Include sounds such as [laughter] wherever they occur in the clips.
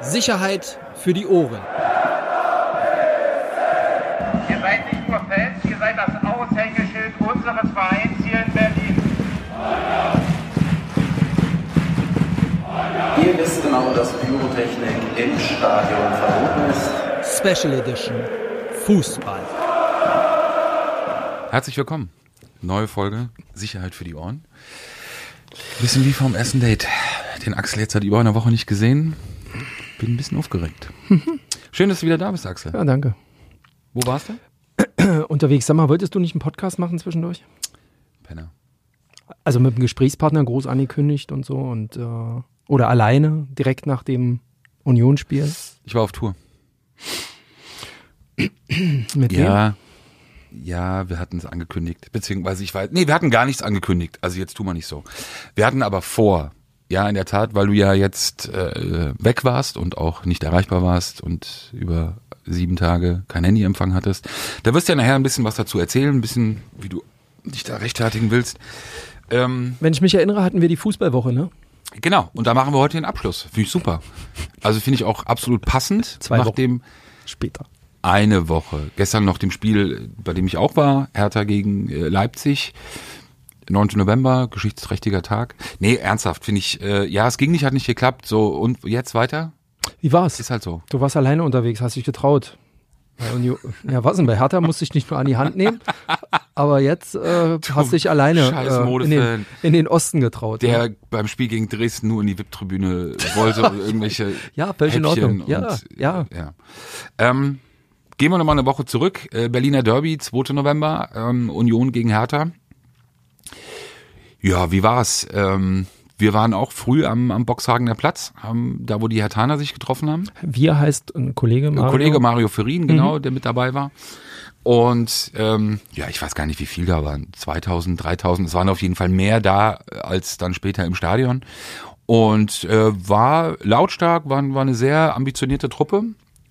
Sicherheit für die Ohren. Ihr seid nicht nur Fans, ihr seid das Aushängeschild unseres Vereins hier in Berlin. Ihr wisst genau, dass Pyrotechnik im Stadion verboten ist. Special Edition Fußball. Herzlich willkommen. Neue Folge Sicherheit für die Ohren. Bisschen wie vom ersten Date. Den Axel jetzt seit über einer Woche nicht gesehen. Bin ein bisschen aufgeregt. Schön, dass du wieder da bist, Axel. Ja, danke. Wo warst du? [clears throat] Unterwegs, sag mal, wolltest du nicht einen Podcast machen zwischendurch? Penner. Also mit einem Gesprächspartner groß angekündigt und so und äh, oder alleine direkt nach dem Unionsspiel Ich war auf Tour. [clears throat] mit wem? Ja. Ja, wir hatten es angekündigt. Beziehungsweise ich weiß. Nee, wir hatten gar nichts angekündigt. Also jetzt tu mal nicht so. Wir hatten aber vor. Ja, in der Tat, weil du ja jetzt äh, weg warst und auch nicht erreichbar warst und über sieben Tage kein Handyempfang hattest. Da wirst du ja nachher ein bisschen was dazu erzählen, ein bisschen, wie du dich da rechtfertigen willst. Ähm, Wenn ich mich erinnere, hatten wir die Fußballwoche, ne? genau, und da machen wir heute den Abschluss. Finde ich super. Also finde ich auch absolut passend. Zwei nach Wochen. dem Später. eine Woche. Gestern noch dem Spiel, bei dem ich auch war, Hertha gegen äh, Leipzig. 9. November, geschichtsträchtiger Tag. Nee, ernsthaft, finde ich, äh, ja, es ging nicht, hat nicht geklappt. So, und jetzt weiter? Wie war's? Ist halt so. Du warst alleine unterwegs, hast dich getraut. Bei Union, ja, was denn? Bei Hertha musste ich nicht nur an die Hand nehmen, aber jetzt äh, hast dich alleine äh, in, den, in den Osten getraut. Der ne? beim Spiel gegen Dresden nur in die VIP-Tribüne wollte [laughs] und irgendwelche Ja, völlig in Ordnung. Ja, und, ja. ja. Ähm, gehen wir nochmal eine Woche zurück. Äh, Berliner Derby, 2. November, ähm, Union gegen Hertha. Ja, wie war's? Ähm, wir waren auch früh am, am Boxhagener Platz, ähm, da wo die Hertaner sich getroffen haben. Wir heißt ein Kollege Mario. Kollege Mario Ferin, genau, der mit dabei war. Und ähm, ja, ich weiß gar nicht, wie viel da waren. 2000, 3000. Es waren auf jeden Fall mehr da als dann später im Stadion. Und äh, war lautstark, war, war eine sehr ambitionierte Truppe.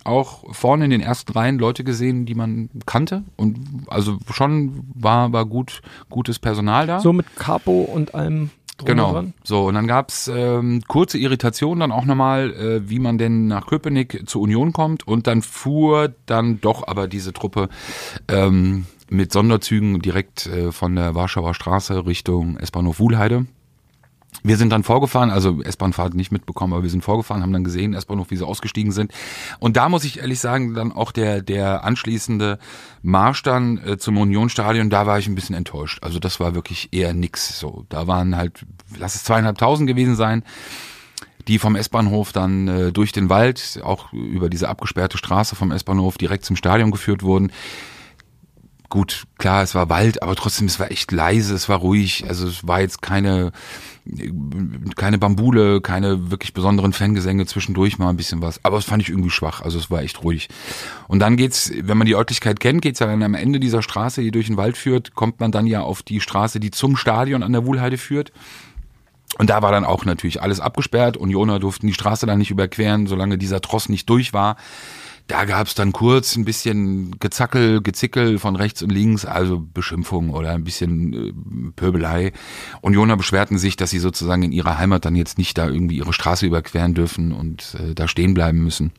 Auch vorne in den ersten Reihen Leute gesehen, die man kannte. Und also schon war, war gut, gutes Personal da. So mit Capo und allem Genau. So, und dann gab's ähm, kurze Irritationen dann auch nochmal, äh, wie man denn nach Köpenick zur Union kommt. Und dann fuhr dann doch aber diese Truppe ähm, mit Sonderzügen direkt äh, von der Warschauer Straße Richtung S-Bahnhof Wuhlheide. Wir sind dann vorgefahren, also S-Bahn-Fahrt nicht mitbekommen, aber wir sind vorgefahren, haben dann gesehen, S-Bahnhof, wie sie ausgestiegen sind. Und da muss ich ehrlich sagen, dann auch der, der anschließende Marsch dann äh, zum Unionstadion, da war ich ein bisschen enttäuscht. Also das war wirklich eher nix. So, da waren halt, lass es zweieinhalbtausend gewesen sein die vom S-Bahnhof dann äh, durch den Wald, auch über diese abgesperrte Straße vom S-Bahnhof direkt zum Stadion geführt wurden. Gut, klar, es war Wald, aber trotzdem, es war echt leise, es war ruhig. Also es war jetzt keine, keine Bambule, keine wirklich besonderen Fangesänge zwischendurch mal ein bisschen was. Aber das fand ich irgendwie schwach. Also es war echt ruhig. Und dann geht's, wenn man die Örtlichkeit kennt, geht's ja dann am Ende dieser Straße, die durch den Wald führt, kommt man dann ja auf die Straße, die zum Stadion an der Wuhlheide führt. Und da war dann auch natürlich alles abgesperrt. Unioner durften die Straße dann nicht überqueren, solange dieser Tross nicht durch war. Da gab's dann kurz ein bisschen Gezackel, Gezickel von rechts und links, also Beschimpfung oder ein bisschen äh, Pöbelei. Unioner beschwerten sich, dass sie sozusagen in ihrer Heimat dann jetzt nicht da irgendwie ihre Straße überqueren dürfen und äh, da stehen bleiben müssen.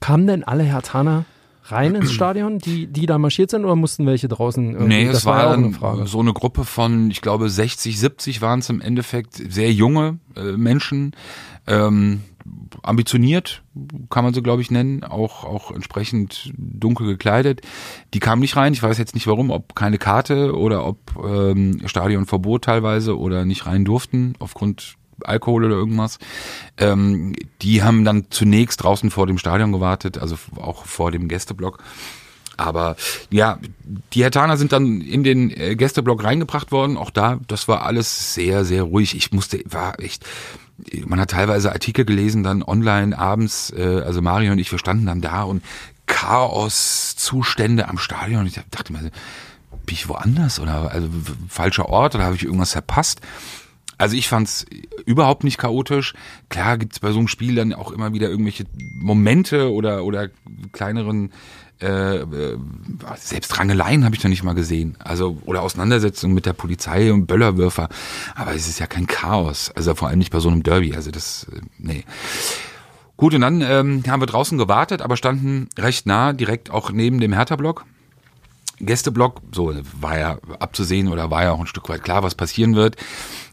Kamen denn alle Hertaner rein ins Stadion, die, die da marschiert sind, oder mussten welche draußen? irgendwie? Nee, das es war war ja eine so eine Gruppe von, ich glaube, 60, 70 waren es im Endeffekt, sehr junge äh, Menschen, ähm, ambitioniert, kann man so, glaube ich, nennen, auch, auch entsprechend dunkel gekleidet. Die kamen nicht rein, ich weiß jetzt nicht warum, ob keine Karte oder ob ähm, Stadionverbot teilweise oder nicht rein durften, aufgrund Alkohol oder irgendwas. Ähm, die haben dann zunächst draußen vor dem Stadion gewartet, also auch vor dem Gästeblock. Aber ja, die Hertaner sind dann in den äh, Gästeblock reingebracht worden. Auch da, das war alles sehr, sehr ruhig. Ich musste, war echt, man hat teilweise Artikel gelesen, dann online abends, äh, also Mario und ich, wir standen dann da und Chaos-Zustände am Stadion. Ich dachte mir, bin ich woanders oder also falscher Ort oder habe ich irgendwas verpasst? Also ich fand's überhaupt nicht chaotisch. Klar gibt's bei so einem Spiel dann auch immer wieder irgendwelche Momente oder oder kleineren äh, äh, selbst Rangeleien habe ich da nicht mal gesehen. Also oder Auseinandersetzungen mit der Polizei und Böllerwürfer. Aber es ist ja kein Chaos. Also vor allem nicht bei so einem Derby. Also das äh, nee. Gut, und dann ähm, haben wir draußen gewartet, aber standen recht nah, direkt auch neben dem Hertha-Block. Gästeblock, so war ja abzusehen oder war ja auch ein Stück weit klar, was passieren wird.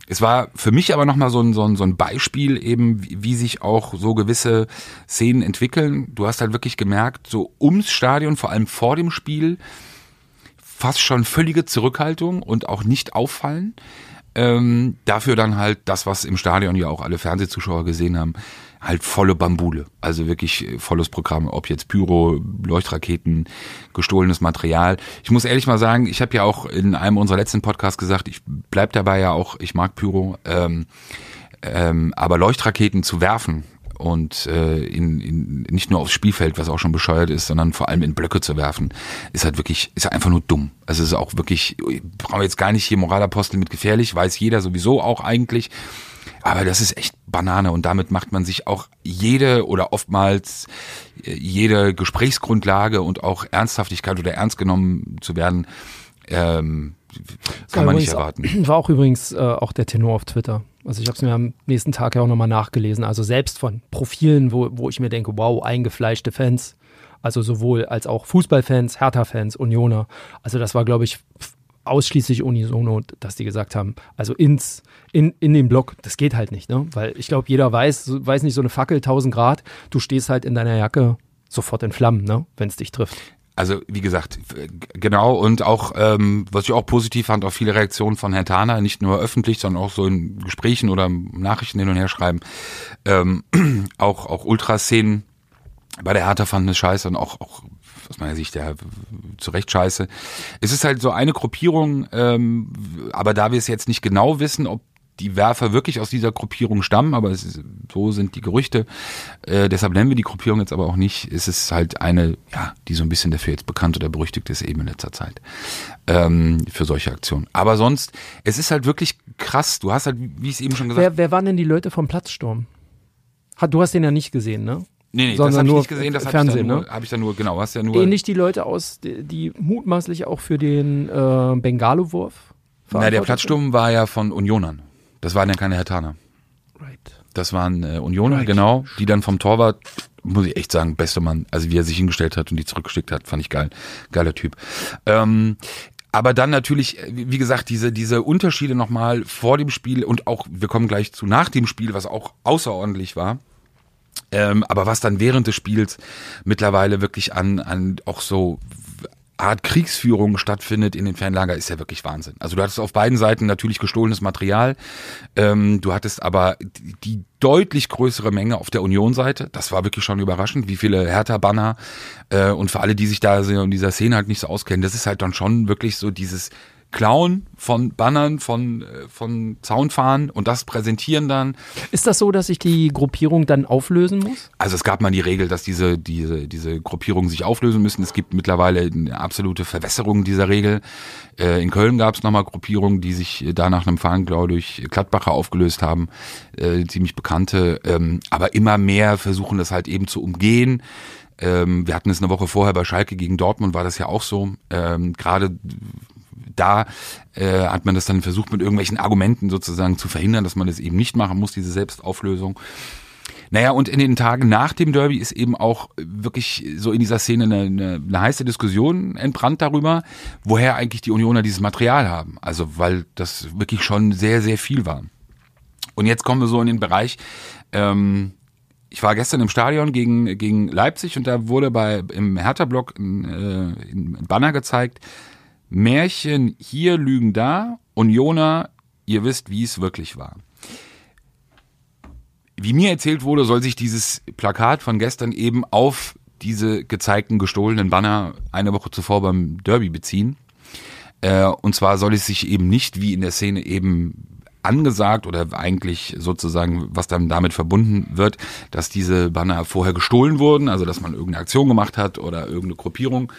Es war für mich aber nochmal so ein, so, ein, so ein Beispiel eben, wie, wie sich auch so gewisse Szenen entwickeln. Du hast halt wirklich gemerkt, so ums Stadion, vor allem vor dem Spiel, fast schon völlige Zurückhaltung und auch nicht auffallen. Ähm, dafür dann halt das, was im Stadion ja auch alle Fernsehzuschauer gesehen haben, halt volle Bambule. Also wirklich äh, volles Programm, ob jetzt Pyro, Leuchtraketen, gestohlenes Material. Ich muss ehrlich mal sagen, ich habe ja auch in einem unserer letzten Podcasts gesagt, ich bleib dabei ja auch, ich mag Pyro, ähm, ähm, aber Leuchtraketen zu werfen und äh, in, in, nicht nur aufs Spielfeld, was auch schon bescheuert ist, sondern vor allem in Blöcke zu werfen, ist halt wirklich, ist einfach nur dumm. Also es ist auch wirklich, brauchen wir jetzt gar nicht hier Moralapostel mit gefährlich, weiß jeder sowieso auch eigentlich. Aber das ist echt Banane und damit macht man sich auch jede oder oftmals äh, jede Gesprächsgrundlage und auch Ernsthaftigkeit oder ernst genommen zu werden, ähm, kann man nicht erwarten. [clears throat] War auch übrigens äh, auch der Tenor auf Twitter. Also ich habe es mir am nächsten Tag ja auch nochmal nachgelesen. Also selbst von Profilen, wo, wo ich mir denke, wow, eingefleischte Fans. Also sowohl als auch Fußballfans, Hertha-Fans, Unioner. Also das war, glaube ich, ausschließlich unisono, dass die gesagt haben, also ins, in, in den Block, das geht halt nicht, ne? Weil ich glaube, jeder weiß, weiß nicht, so eine Fackel 1000 Grad, du stehst halt in deiner Jacke sofort in Flammen, ne? Wenn es dich trifft. Also wie gesagt, genau und auch, ähm, was ich auch positiv fand, auch viele Reaktionen von Herrn Thaner, nicht nur öffentlich, sondern auch so in Gesprächen oder Nachrichten hin und her schreiben, ähm, [clears throat] auch, auch Ultraszenen bei der Hertha fanden es scheiße und auch, auch aus meiner Sicht ja zu Recht scheiße. Es ist halt so eine Gruppierung, ähm, aber da wir es jetzt nicht genau wissen, ob die Werfer wirklich aus dieser Gruppierung stammen, aber ist, so sind die Gerüchte. Äh, deshalb nennen wir die Gruppierung jetzt aber auch nicht. Es ist halt eine, ja, die so ein bisschen dafür jetzt bekannt oder berüchtigt ist eben in letzter Zeit ähm, für solche Aktionen. Aber sonst, es ist halt wirklich krass. Du hast halt, wie ich es eben schon gesagt habe. Wer, wer waren denn die Leute vom Platzsturm? Du hast den ja nicht gesehen, ne? Nee, nee, Sondern das habe ich nicht gesehen, das habe ich, da nur- ne? hab ich da nur, genau, hast ja nur. Ähnlich die Leute aus, die, die mutmaßlich auch für den äh, Bengalo-Wurf Na, der Platzsturm war ja von Unionern. Das waren ja keine Hertaner. Right. Das waren äh, Unioner, genau, die dann vom Torwart, muss ich echt sagen, bester Mann, also wie er sich hingestellt hat und die zurückgeschickt hat, fand ich geil. Geiler Typ. Ähm, aber dann natürlich, äh, wie wie gesagt, diese, diese Unterschiede nochmal vor dem Spiel und auch, wir kommen gleich zu nach dem Spiel, was auch außerordentlich war. Ähm, aber was dann während des Spiels mittlerweile wirklich an, an auch so Art Kriegsführung stattfindet in den Fanlager, ist ja wirklich Wahnsinn. Also du hattest auf beiden Seiten natürlich gestohlenes Material, ähm, du hattest aber die, deutlich größere Menge auf der Union-Seite. Das war wirklich schon überraschend, wie viele Hertha-Banner äh, und für alle, die sich da in dieser Szene halt nicht so auskennen, das ist halt dann schon wirklich so dieses Klauen von Bannern, von, äh, von Zaunfahnen und das präsentieren dann. Ist das so, dass sich die Gruppierung dann auflösen muss? Also es gab mal die Regel, dass diese, diese, diese Gruppierungen sich auflösen müssen. Es gibt mittlerweile eine absolute Verwässerung dieser Regel. Äh, in Köln gab es nochmal Gruppierungen, die sich da nach einem Fahnenklau durch Gladbacher aufgelöst haben. Äh, ziemlich bekannte. Ähm, aber immer mehr versuchen das halt eben zu umgehen. Ähm, wir hatten es eine Woche vorher bei Schalke gegen Dortmund, war das ja auch so. Ähm, Gerade da äh, hat man das dann versucht, mit irgendwelchen Argumenten sozusagen zu verhindern, dass man das eben nicht machen muss, diese Selbstauflösung. Naja, und in den Tagen nach dem Derby ist eben auch wirklich so in dieser Szene eine, eine, eine heiße Diskussion entbrannt darüber, woher eigentlich die Unioner dieses Material haben. Also weil das wirklich schon sehr, sehr viel war. Und jetzt kommen wir so in den Bereich, ähm, ich war gestern im Stadion gegen, gegen Leipzig und da wurde bei im Hertha-Block ein, äh, ein Banner gezeigt, Märchen hier lügen da, Unioner, ihr wisst, wie es wirklich war. Wie mir erzählt wurde, soll sich dieses Plakat von gestern eben auf diese gezeigten gestohlenen Banner eine Woche zuvor beim Derby beziehen. Äh, und zwar soll es sich eben nicht wie in der Szene eben angesagt oder eigentlich sozusagen, was dann damit verbunden wird, dass diese Banner vorher gestohlen wurden, also dass man irgendeine Aktion gemacht hat oder irgendeine Gruppierung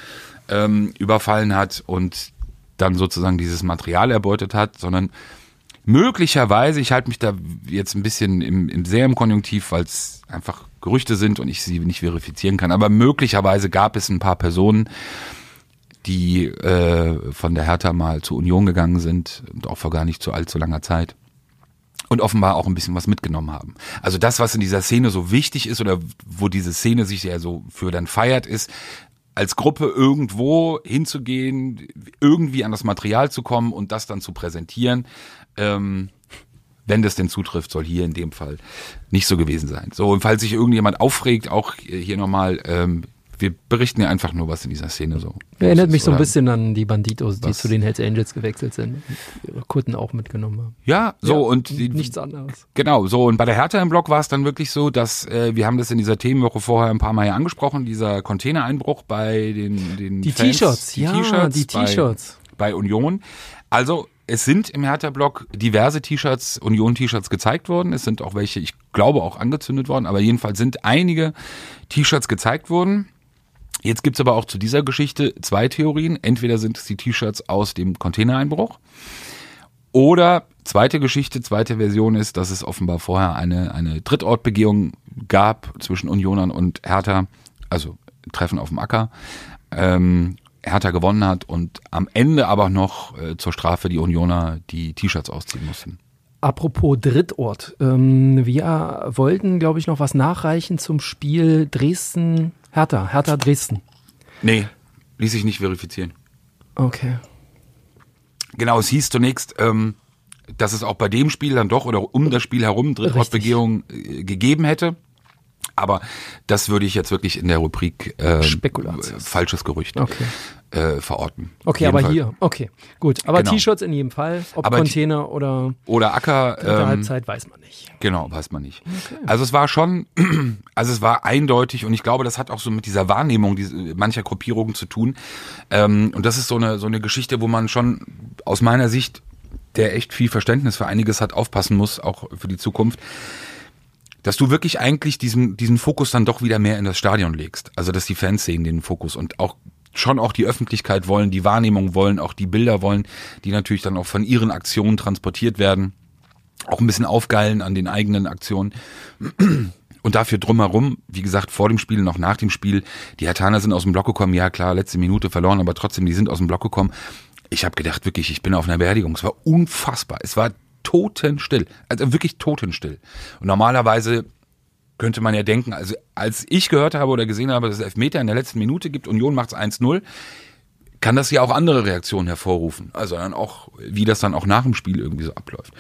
ähm, überfallen hat und dann sozusagen dieses Material erbeutet hat, sondern möglicherweise, ich halte mich da jetzt ein bisschen im, im sehr im Konjunktiv, weil es einfach Gerüchte sind und ich sie nicht verifizieren kann, aber möglicherweise gab es ein paar Personen, die äh, von der Hertha mal zur Union gegangen sind und auch vor gar nicht zu allzu langer Zeit und offenbar auch ein bisschen was mitgenommen haben. Also das, was in dieser Szene so wichtig ist oder wo diese Szene sich ja so für dann feiert, ist, als Gruppe irgendwo hinzugehen, irgendwie an das Material zu kommen und das dann zu präsentieren. Ähm, wenn das denn zutrifft, soll hier in dem Fall nicht so gewesen sein. So, und falls sich irgendjemand aufregt, auch hier nochmal, ähm, wir berichten ja einfach nur, was in dieser Szene so. Erinnert mich so ein bisschen an die Banditos, die Was? zu den Hells Angels gewechselt sind ihre Kutten auch mitgenommen haben. Ja, so Ja, und die, nichts anderes. Genau, so und bei der Hertha im Block war es dann wirklich so, dass äh, wir haben das in dieser Themenwoche vorher ein paar Mal ja angesprochen, dieser Containereinbruch bei den den Die T-Shirts, ja, die bei- T-Shirts. bei Union. Also es sind im Hertha-Block diverse T-Shirts, Union-T-Shirts gezeigt worden. Es sind auch welche, ich glaube, auch angezündet worden. Aber jedenfalls sind einige T-Shirts gezeigt worden. Jetzt gibt's aber auch zu dieser Geschichte zwei Theorien. Entweder sind es die T-Shirts aus dem Containereinbruch. Oder zweite Geschichte, zweite Version ist, dass es offenbar vorher eine, eine Drittortbegehung gab zwischen Unionern und Hertha, also Treffen auf dem Acker. Ähm, Hertha gewonnen hat und am Ende aber noch äh, zur Strafe die Unioner die T-Shirts ausziehen mussten. Apropos Drittort. Ähm, wir wollten, glaube ich, noch was nachreichen zum Spiel Dresden, Hertha, Hertha Dresden. Nee, ließ sich nicht verifizieren. Okay. Genau, es hieß zunächst, ähm, dass es auch bei dem Spiel dann doch oder um das Spiel herum Drittortbegehung äh, gegeben hätte. Aber das würde ich jetzt wirklich in der Rubrik ähm, äh, falsches Gerücht Okay. äh, verorten. Okay, aber Fall. hier. Okay, gut. Aber Genau. T-Shirts in jedem Fall. Ob Aber die- Container oder Oder Acker. Ähm, Halbzeit, weiß man nicht. Genau, weiß man nicht. Also es war schon, [clears throat] also es war eindeutig und ich glaube, das hat auch so mit dieser Wahrnehmung diese, mancher Gruppierungen zu tun. Ähm, und das ist so eine, so eine Geschichte, wo man schon aus meiner Sicht, der echt viel Verständnis für einiges hat, aufpassen muss, auch für die Zukunft, dass du wirklich eigentlich diesen, diesen Fokus dann doch wieder mehr in das Stadion legst. Also dass die Fans sehen den Fokus und auch schon auch die Öffentlichkeit wollen, die Wahrnehmung wollen, auch die Bilder wollen, die natürlich dann auch von ihren Aktionen transportiert werden auch ein bisschen aufgeilen an den eigenen Aktionen. Und dafür drumherum, wie gesagt, vor dem Spiel auch nach dem Spiel, die Hertaner sind aus dem Block gekommen, ja klar, letzte Minute verloren, aber trotzdem, die sind aus dem Block gekommen. Ich habe gedacht, wirklich, ich bin auf einer Beerdigung. Es war unfassbar. Es war totenstill. Also wirklich totenstill. Und normalerweise könnte man ja denken, also als ich gehört habe oder gesehen habe, dass es Elfmeter in der letzten Minute gibt, Union macht es 1-0, kann das ja auch andere Reaktionen hervorrufen. Also dann auch, wie das dann auch nach dem Spiel irgendwie so abläuft.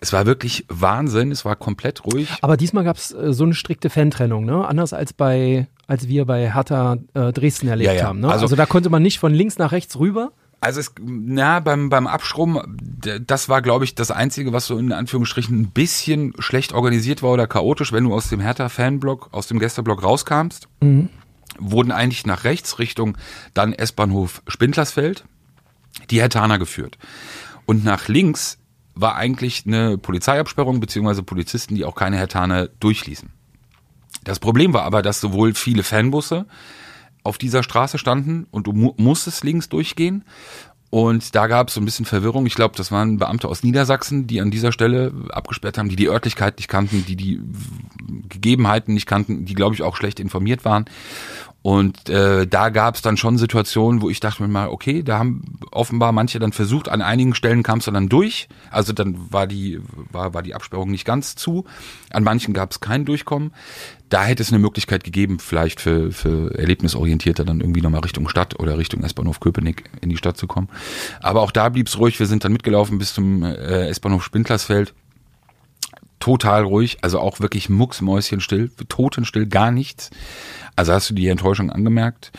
Es war wirklich Wahnsinn, es war komplett ruhig. Aber diesmal gab es äh, so eine strikte Fantrennung, ne? Anders als bei, als wir bei Hertha äh, Dresden erlebt Ja, ja. haben. Ne? Also, Also- da konnte man nicht von links nach rechts rüber. Also es, na, beim, beim Abstrom, das war, glaube ich, das Einzige, was so in Anführungsstrichen ein bisschen schlecht organisiert war oder chaotisch, wenn du aus dem Hertha-Fanblock, aus dem Gästeblock rauskam,st wurden eigentlich nach rechts Richtung dann S-Bahnhof Spindlersfeld die Hertaner geführt. Und nach links war eigentlich eine Polizeiabsperrung beziehungsweise Polizisten, die auch keine Hertaner durchließen. Das Problem war aber, dass sowohl viele Fanbusse auf dieser Straße standen und du mu musstest links durchgehen. Und da gab es so ein bisschen Verwirrung. Ich glaube, das waren Beamte aus Niedersachsen, die an dieser Stelle abgesperrt haben, die die Örtlichkeit nicht kannten, die die Gegebenheiten nicht kannten, die, glaube ich, auch schlecht informiert waren. Und äh, da gab es dann schon Situationen, wo ich dachte mir mal, okay, da haben offenbar manche dann versucht, an einigen Stellen kam es dann durch. Also dann war die, war, war die Absperrung nicht ganz zu. An manchen gab es kein Durchkommen. Da hätte es eine Möglichkeit gegeben, vielleicht für, für Erlebnisorientierte dann irgendwie nochmal Richtung Stadt oder Richtung S-Bahnhof Köpenick in die Stadt zu kommen. Aber auch da blieb es ruhig. Wir sind dann mitgelaufen bis zum äh, S-Bahnhof Spindlersfeld total ruhig, also auch wirklich mucksmäuschenstill, totenstill, gar nichts. Also hast du die Enttäuschung angemerkt.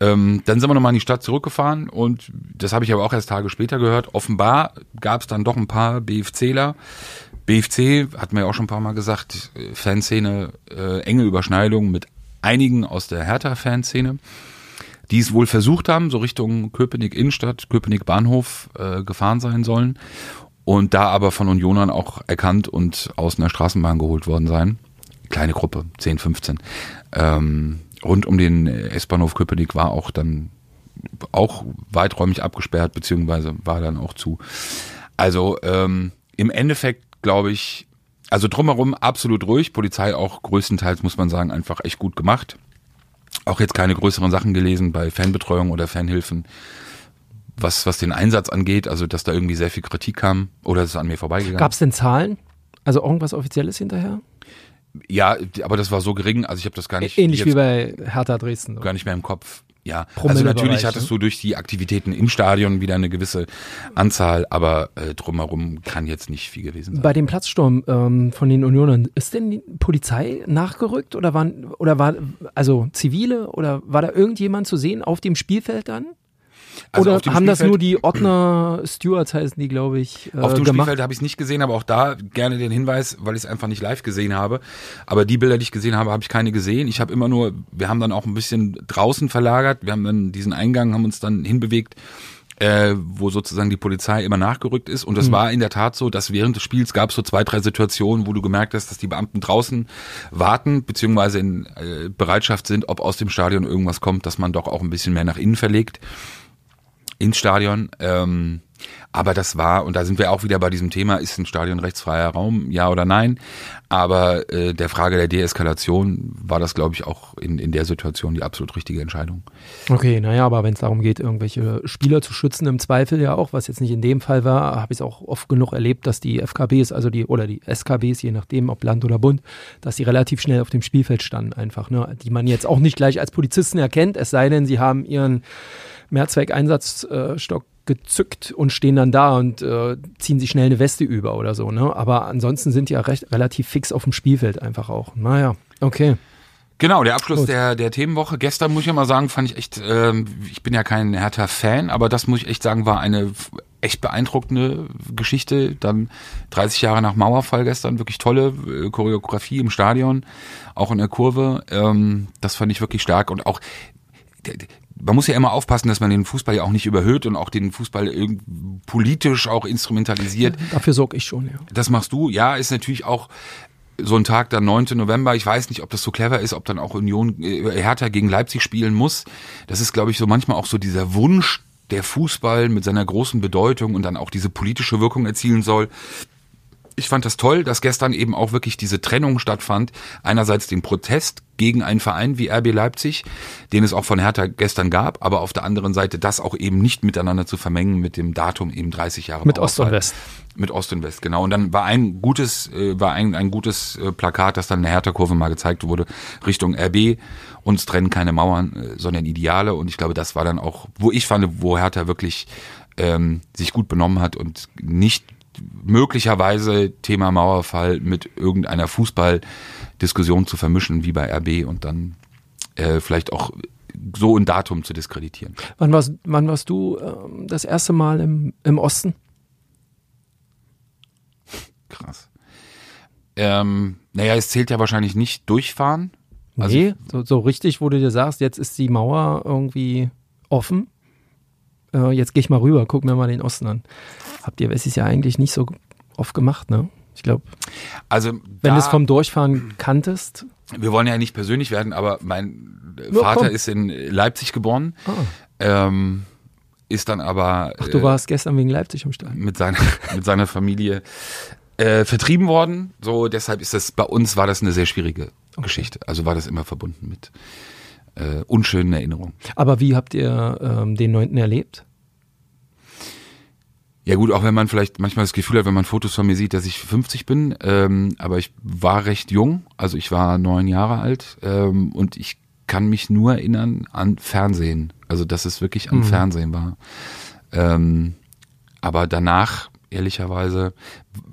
Ähm, dann sind wir nochmal in die Stadt zurückgefahren und das habe ich aber auch erst Tage später gehört. Offenbar gab es dann doch ein paar BFCler. BFC, hat mir ja auch schon ein paar Mal gesagt, Fanszene, äh, enge Überschneidung mit einigen aus der Hertha-Fanszene, die es wohl versucht haben, so Richtung Köpenick Innenstadt, Köpenick Bahnhof äh, gefahren sein sollen und da aber von Unionern auch erkannt und aus einer Straßenbahn geholt worden sein. Kleine Gruppe, 10, 15. Ähm, rund um den S-Bahnhof Köpenick war auch dann auch weiträumig abgesperrt, beziehungsweise war dann auch zu. Also ähm, im Endeffekt glaube ich, also drumherum absolut ruhig, Polizei auch größtenteils, muss man sagen, einfach echt gut gemacht. Auch jetzt keine größeren Sachen gelesen bei Fanbetreuung oder Fanhilfen was, was den Einsatz angeht, also dass da irgendwie sehr viel Kritik kam oder ist es an mir vorbeigegangen? Gab es denn Zahlen? Also irgendwas Offizielles hinterher? Ja, aber das war so gering, also ich habe das gar nicht Ähnlich wie bei Hertha Dresden. gar nicht mehr im Kopf. Ja, also natürlich hattest ne? du durch die Aktivitäten im Stadion wieder eine gewisse Anzahl, aber äh, drumherum kann jetzt nicht viel gewesen sein. Bei dem Platzsturm ähm, von den Unionern, ist denn die Polizei nachgerückt oder waren oder war also zivile oder war da irgendjemand zu sehen auf dem Spielfeld dann? Also oder haben das nur die Ordner Stewards heißen die, glaube ich, äh, Auf dem gemacht? Spielfeld habe ich es nicht gesehen, aber auch da gerne den Hinweis, weil ich es einfach nicht live gesehen habe. Aber die Bilder, die ich gesehen habe, habe ich keine gesehen. Ich habe immer nur, wir haben dann auch ein bisschen draußen verlagert. Wir haben dann diesen Eingang, haben uns dann hinbewegt, äh, wo sozusagen die Polizei immer nachgerückt ist. Und es war in der Tat so, dass während des Spiels gab es so zwei, drei Situationen, wo du gemerkt hast, dass die Beamten draußen warten, beziehungsweise in äh, Bereitschaft sind, ob aus dem Stadion irgendwas kommt, dass man doch auch ein bisschen mehr nach innen verlegt ins Stadion. Ähm, aber das war, und da sind wir auch wieder bei diesem Thema, ist ein Stadion rechtsfreier Raum, ja oder nein? Aber äh, der Frage der Deeskalation war das, glaube ich, auch in, in der Situation die absolut richtige Entscheidung. Okay, naja, aber wenn es darum geht, irgendwelche Spieler zu schützen, im Zweifel ja auch, was jetzt nicht in dem Fall war, habe ich es auch oft genug erlebt, dass die FKBs, also die, oder die SKBs, je nachdem, ob Land oder Bund, dass die relativ schnell auf dem Spielfeld standen einfach, ne? die man jetzt auch nicht gleich als Polizisten erkennt, es sei denn, sie haben ihren Mehrzweckeinsatzstock gezückt und stehen dann da und äh, ziehen sich schnell eine Weste über oder so, ne? Aber ansonsten sind die ja recht, relativ fix auf dem Spielfeld einfach auch. Naja, okay. Genau, der Abschluss Gut. der, der Themenwoche. Gestern muss ich ja mal sagen, fand ich echt, ähm, ich bin ja kein Hertha-Fan, aber das muss ich echt sagen, war eine echt beeindruckende Geschichte. Dann 30 Jahre nach Mauerfall gestern, wirklich tolle äh, Choreografie im Stadion, auch in der Kurve. Ähm, das fand ich wirklich stark und auch man muss ja immer aufpassen, dass man den Fußball ja auch nicht überhöht und auch den Fußball politisch auch instrumentalisiert. Dafür sorge ich schon, ja. Das machst du, ja, ist natürlich auch so ein Tag, der 9. November. Ich weiß nicht, ob das so clever ist, ob dann auch Union äh, Hertha gegen Leipzig spielen muss. Das ist, glaube ich, so manchmal auch so dieser Wunsch, der Fußball mit seiner großen Bedeutung und dann auch diese politische Wirkung erzielen soll. Ich fand das toll, dass gestern eben auch wirklich diese Trennung stattfand. Einerseits den Protest gegen einen Verein wie RB Leipzig, den es auch von Hertha gestern gab, aber auf der anderen Seite das auch eben nicht miteinander zu vermengen mit dem Datum eben 30 Jahre Mit Ost und. West. Mit Ost und West, genau. Und dann war ein gutes, äh, war ein, ein gutes äh, Plakat, das dann in der Hertha-Kurve mal gezeigt wurde, Richtung RB. Uns trennen keine Mauern, äh, sondern Ideale. Und ich glaube, das war dann auch, wo ich fand, wo Hertha wirklich ähm, sich gut benommen hat und nicht möglicherweise Thema Mauerfall mit irgendeiner Fußballdiskussion zu vermischen wie bei RB und dann äh, vielleicht auch so ein Datum zu diskreditieren. Wann warst, wann warst du ähm, das erste Mal im, im Osten? Krass. Ähm, naja, es zählt ja wahrscheinlich nicht durchfahren. Also- nee, so, so richtig, wo du dir sagst, jetzt ist die Mauer irgendwie offen. Äh, jetzt gehe ich mal rüber, guck mir mal den Osten an. Habt ihr es ist ja eigentlich nicht so oft gemacht, ne? Ich glaube, Also wenn du es vom Durchfahren kanntest, wir wollen ja nicht persönlich werden, aber mein Ja, Vater komm. ist in Leipzig geboren, ah, ähm, ist dann aber ach, du äh, warst gestern wegen Leipzig im Stadion. mit seiner [laughs] mit seiner Familie äh, vertrieben worden. So deshalb ist das bei uns war das eine sehr schwierige Geschichte. Also war das immer verbunden mit äh, unschönen Erinnerungen. Aber wie habt ihr ähm, den 9. erlebt? Ja gut, auch wenn man vielleicht manchmal das Gefühl hat, wenn man Fotos von mir sieht, dass ich 50 bin, ähm, aber ich war recht jung, also ich war neun Jahre alt ähm, und ich kann mich nur erinnern an Fernsehen, also dass es wirklich am Fernsehen war. Ähm, aber danach, ehrlicherweise,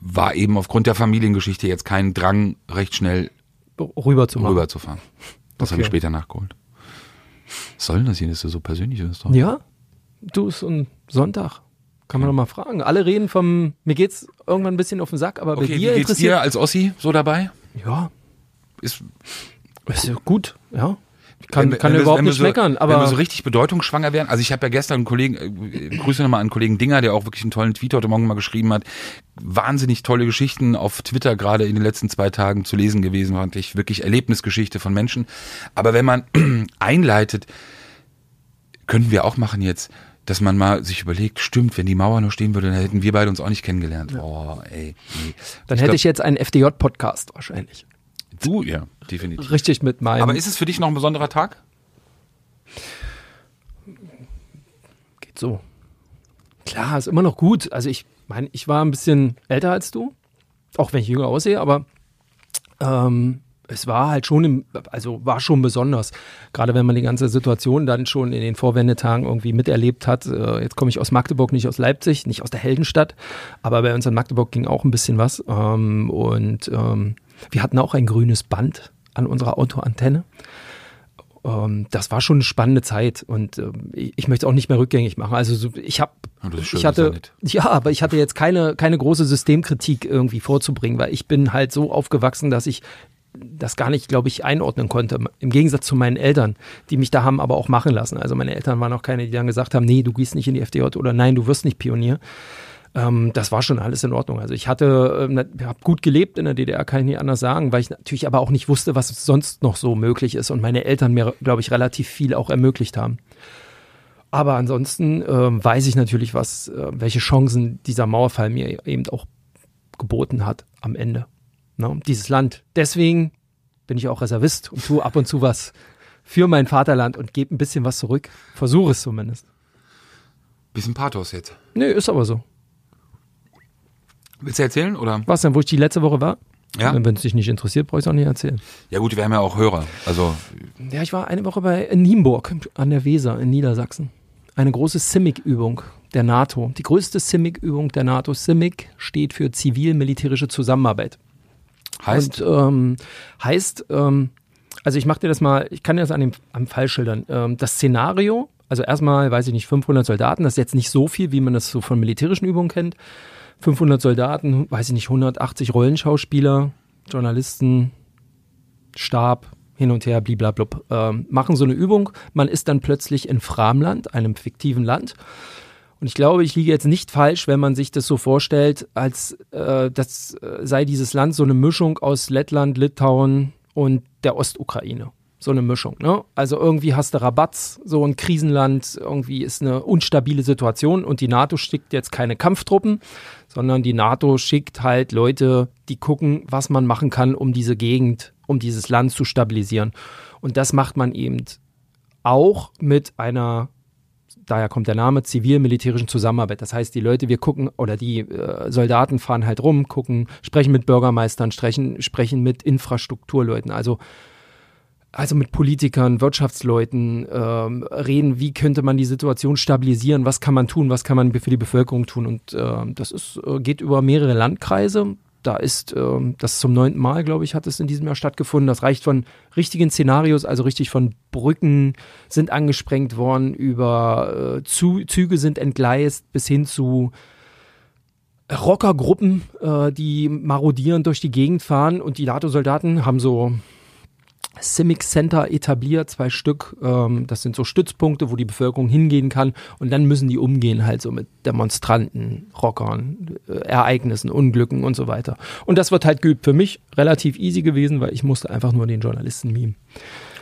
war eben aufgrund der Familiengeschichte jetzt kein Drang, recht schnell Rüber zu machen. rüberzufahren. Das habe ich Okay. später nachgeholt. Was soll denn das hier? Das ist so persönlich. Ist doch Ja, du, ist ein Sonntag. Kann man doch mal fragen. Alle reden vom, mir geht's irgendwann ein bisschen auf den Sack, aber bei Okay, wie dir geht's interessiert. dir als Ossi so dabei? Ja, Ist, ist ja gut, ja. Kann, Wenn- kann wenn überhaupt nicht so, meckern, aber Wenn wir so richtig bedeutungsschwanger wären, also ich habe ja gestern einen Kollegen, äh, Grüße nochmal an Kollegen Dinger, der auch wirklich einen tollen Tweet heute Morgen mal geschrieben hat. Wahnsinnig tolle Geschichten auf Twitter gerade in den letzten zwei Tagen zu lesen gewesen, fand ich wirklich Erlebnisgeschichte von Menschen. Aber wenn man [clears throat] einleitet, könnten wir auch machen jetzt, dass man mal sich überlegt, stimmt, wenn die Mauer noch stehen würde, dann hätten wir beide uns auch nicht kennengelernt. Oh, ey. Nee. dann Ich hätte glaub, ich jetzt einen FDJ-Podcast wahrscheinlich. Du, ja, definitiv. Richtig mit meinem. Aber ist es für dich noch ein besonderer Tag? geht so. Klar, ist immer noch gut. Also ich meine, ich war ein bisschen älter als du. auch wenn ich jünger aussehe, aber ähm, es war halt schon, im, also war schon besonders. Gerade wenn man die ganze Situation dann schon in den Vorwendetagen irgendwie miterlebt hat. Äh, jetzt komme ich aus Magdeburg, nicht aus Leipzig, nicht aus der Heldenstadt, aber bei uns in Magdeburg ging auch ein bisschen was. Ähm, und ähm, wir hatten auch ein grünes Band an unserer Autoantenne. Ähm, das war schon eine spannende Zeit und ähm, ich, möchte es auch nicht mehr rückgängig machen. Also so, ich habe, schön, ich hatte, ja, aber ich hatte jetzt keine keine große Systemkritik irgendwie vorzubringen, weil ich bin halt so aufgewachsen, dass ich das gar nicht, glaube ich, einordnen konnte. Im Gegensatz zu meinen Eltern, die mich da haben aber auch machen lassen. Also meine Eltern waren auch keine, die dann gesagt haben, nee, du gehst nicht in die FDJ oder nein, du wirst nicht Pionier. Ähm, das war schon alles in Ordnung. Also ich hatte, ähm, habe gut gelebt in der DDR, kann ich nicht anders sagen, weil ich natürlich aber auch nicht wusste, was sonst noch so möglich ist und meine Eltern mir, glaube ich, relativ viel auch ermöglicht haben. Aber ansonsten ähm, weiß ich natürlich, was, äh, welche Chancen dieser Mauerfall mir eben auch geboten hat am Ende. Ne? Dieses Land. Deswegen bin ich auch Reservist und tue ab und zu was für mein Vaterland und gebe ein bisschen was zurück. Versuche es zumindest. Bisschen Pathos jetzt. Nö, ist aber so. Willst du erzählen oder? Was denn, wo ich die letzte Woche war? Ja. Wenn es dich nicht interessiert, brauche ich es auch nicht erzählen. Ja gut, wir haben ja auch Hörer. Also Ja, ich war eine Woche bei Nienburg an der Weser in Niedersachsen. Eine große CIMIC-Übung der NATO. Die größte CIMIC-Übung der NATO. CIMIC steht für zivil-militärische Zusammenarbeit. heißt, Und ähm, heißt, ähm, also ich mache dir das mal, ich kann dir das an dem am Fall schildern. Ähm, das Szenario, also erstmal, weiß ich nicht, 500 Soldaten, das ist jetzt nicht so viel, wie man das so von militärischen Übungen kennt. 500 Soldaten, weiß ich nicht, 180 Rollenschauspieler, Journalisten, Stab, hin und her, bliblablub, ähm, machen so eine Übung. Man ist dann plötzlich in Framland, einem fiktiven Land. Und ich glaube, ich liege jetzt nicht falsch, wenn man sich das so vorstellt, als äh, das äh, sei dieses Land so eine Mischung aus Lettland, Litauen und der Ostukraine. So eine Mischung. Ne? Also irgendwie hast du Rabatz, so ein Krisenland, irgendwie ist eine unstabile Situation und die NATO schickt jetzt keine Kampftruppen, sondern die NATO schickt halt Leute, die gucken, was man machen kann, um diese Gegend, um dieses Land zu stabilisieren. Und das macht man eben auch mit einer daher kommt der Name zivil-militärischen Zusammenarbeit. Das heißt, die Leute, wir gucken, oder die äh, Soldaten fahren halt rum, gucken, sprechen mit Bürgermeistern, sprechen, sprechen mit Infrastrukturleuten, also, also mit Politikern, Wirtschaftsleuten, ähm, reden, wie könnte man die Situation stabilisieren, was kann man tun, was kann man für die Bevölkerung tun. Und ähm, das ist, äh, geht über mehrere Landkreise. Da ist ähm, das zum neunten Mal, glaube ich, hat es in diesem Jahr stattgefunden. Das reicht von richtigen Szenarios, also richtig von Brücken sind angesprengt worden, über äh, Zu Züge sind entgleist, bis hin zu Rockergruppen, äh, die marodieren durch die Gegend fahren und die NATO-Soldaten haben so Civic Center etabliert, zwei Stück. Ähm, das sind so Stützpunkte, wo die Bevölkerung hingehen kann. Und dann müssen die umgehen halt so mit Demonstranten, Rockern, äh, Ereignissen, Unglücken und so weiter. Und das wird halt geübt. Für mich relativ easy gewesen, weil ich musste einfach nur den Journalisten mimen.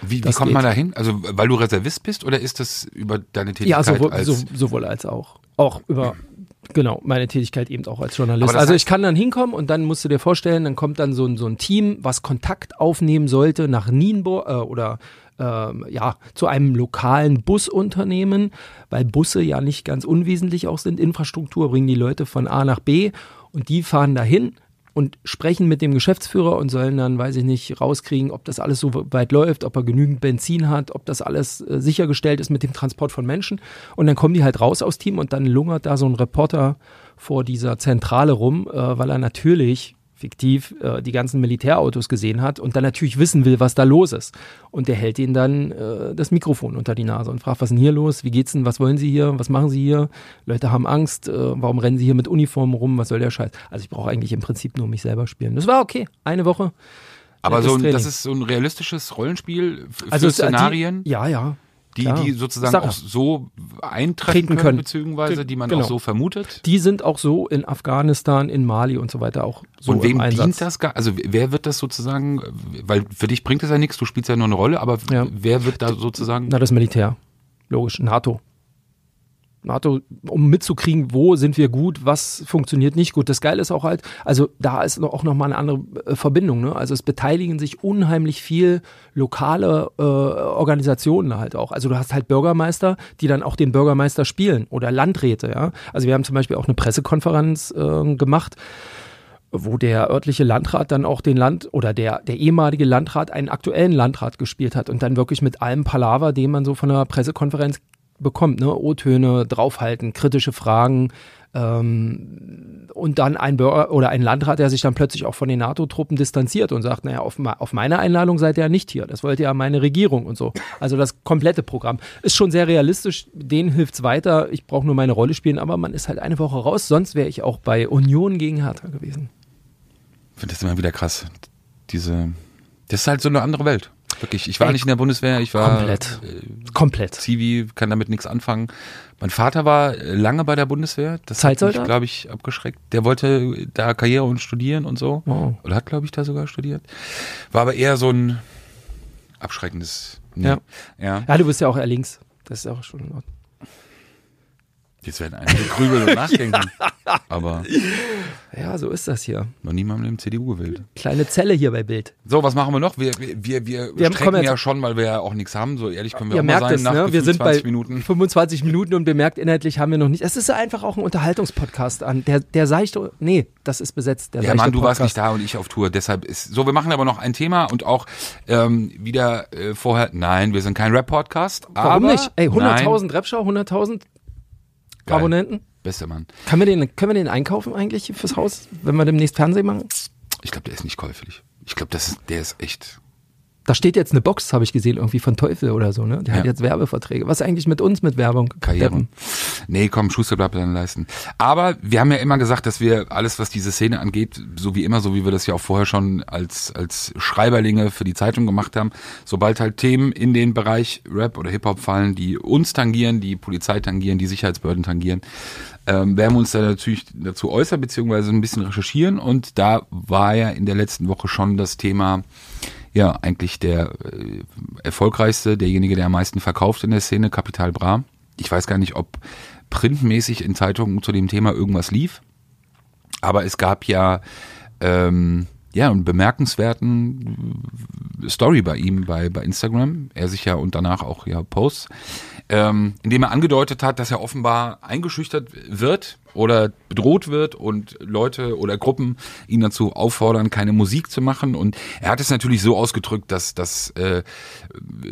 wie, wie kommt geht. man da hin? Also weil du Reservist bist oder ist das über deine Tätigkeit Ja, sowohl, als so, sowohl als auch. Auch über, [clears throat] genau, meine Tätigkeit eben auch als Journalist. Also ich kann dann hinkommen und dann musst du dir vorstellen, dann kommt dann so ein, so ein Team, was Kontakt aufnehmen sollte nach Nienburg äh, oder ähm, ja, zu einem lokalen Busunternehmen, weil Busse ja nicht ganz unwesentlich auch sind. Infrastruktur bringen die Leute von A nach B und die fahren dahin und sprechen mit dem Geschäftsführer und sollen dann, weiß ich nicht, rauskriegen, ob das alles so weit läuft, ob er genügend Benzin hat, ob das alles äh, sichergestellt ist mit dem Transport von Menschen. Und dann kommen die halt raus aus Team und dann lungert da so ein Reporter vor dieser Zentrale rum, äh, weil er natürlich fiktiv äh, die ganzen Militärautos gesehen hat und dann natürlich wissen will, was da los ist. Und der hält ihnen dann äh, das Mikrofon unter die Nase und fragt, was ist denn hier los? Wie geht's denn? Was wollen Sie hier? Was machen Sie hier? Leute haben Angst. Äh, warum rennen Sie hier mit Uniformen rum? Was soll der Scheiß? Also ich brauche eigentlich im Prinzip nur mich selber spielen. Das war okay. Eine Woche. aber nettes so ein, das ist so ein realistisches Rollenspiel f- für Also Szenarien, Die, ja, ja. Die, klar. die sozusagen Sache. auch so eintreffen Treten können, können. beziehungsweise die man Genau. auch so vermutet. Die sind auch so in Afghanistan, in Mali und so weiter auch so und wem dient das? gar- Also wer wird das sozusagen, weil für dich bringt das ja nichts, du spielst ja nur eine Rolle, aber Ja. wer wird da sozusagen Na, das Militär. Logisch. NATO. NATO, um mitzukriegen, wo sind wir gut, was funktioniert nicht gut. Das Geile ist auch halt, also da ist auch nochmal eine andere äh, Verbindung. Ne? Also es beteiligen sich unheimlich viel lokale äh, Organisationen halt auch. Also du hast halt Bürgermeister, die dann auch den Bürgermeister spielen oder Landräte. Ja? Also wir haben zum Beispiel auch eine Pressekonferenz äh, gemacht wo der örtliche Landrat dann auch den Land oder der, der ehemalige Landrat einen aktuellen Landrat gespielt hat und dann wirklich mit allem Palaver, den man so von der Pressekonferenz bekommt, ne? O-Töne draufhalten, kritische Fragen ähm, und dann ein Bürger oder ein Landrat, der sich dann plötzlich auch von den NATO-Truppen distanziert und sagt, naja, auf, auf meine Einladung seid ihr ja nicht hier, das wollte ja meine Regierung und so. Also das komplette Programm ist schon sehr realistisch, denen hilft's weiter, ich brauche nur meine Rolle spielen, aber man ist halt eine Woche raus, sonst wäre ich auch bei Union gegen Hertha gewesen finde das immer wieder krass. Diese, das ist halt so eine andere Welt. Wirklich, ich war Ey, nicht in der Bundeswehr, ich war komplett, äh, komplett. Zivi, kann damit nichts anfangen. Mein Vater war lange bei der Bundeswehr, das hat mich, glaube ich, abgeschreckt. Der wollte da Karriere und studieren und so. Wow. Oder hat, glaube ich, da sogar studiert. War aber eher so ein abschreckendes. Nee. Ja. ja. Ja, du bist ja auch eher links. Das ist auch schon in Ordnung. Jetzt werden einige grübeln und [laughs] nachdenken. ja. Aber. Ja, so ist das hier. Noch niemandem im CDU gewählt. Kleine Zelle hier bei Bild. So, was machen wir noch? Wir, wir, wir, wir, strecken ja schon, weil wir ja auch nichts haben. So ehrlich können wir Ihr auch mal sein es, nach ne? Wir sind bei Minuten. 25 Minuten und bemerkt, inhaltlich haben wir noch nicht. Es ist einfach auch ein Unterhaltungspodcast an. Der, der seichte, nee, das ist besetzt. Der ja, Mann, du Podcast. warst nicht da und ich auf Tour. Deshalb ist, so, wir machen aber noch ein Thema und auch ähm, wieder äh, vorher, nein, wir sind kein Rap-Podcast. Warum nicht? Ey, 100.000 Rap-Show, 100.000 Abonnenten? Beste Mann. Können wir, den, können wir den einkaufen eigentlich fürs Haus, wenn wir demnächst Fernsehen machen? Ich glaube, der ist nicht käuflich. Ich glaube, der ist echt da steht jetzt eine Box, habe ich gesehen, irgendwie von Teufel oder so, ne? Der ja. hat jetzt Werbeverträge. Was eigentlich mit uns mit Werbung? Karriere. Nee, komm, Schuster bleibt dann leisten. Aber wir haben ja immer gesagt, dass wir alles, was diese Szene angeht, so wie immer, so wie wir das ja auch vorher schon als, als Schreiberlinge für die Zeitung gemacht haben, sobald halt Themen in den Bereich Rap oder Hip-Hop fallen, die uns tangieren, die Polizei tangieren, die Sicherheitsbehörden tangieren, ähm, werden wir uns da natürlich dazu äußern, beziehungsweise ein bisschen recherchieren. Und da war ja in der letzten Woche schon das Thema ja eigentlich der äh, erfolgreichste, derjenige, der am meisten verkauft in der Szene, Kapital Bra. Ich weiß gar nicht, ob printmäßig in Zeitungen zu dem Thema irgendwas lief, aber es gab ja ähm, ja, einen bemerkenswerten Story bei ihm bei, bei Instagram. Er sich ja und danach auch ja Posts, ähm, indem er angedeutet hat, dass er offenbar eingeschüchtert wird oder bedroht wird und Leute oder Gruppen ihn dazu auffordern, keine Musik zu machen. Und er hat es natürlich so ausgedrückt, dass das äh,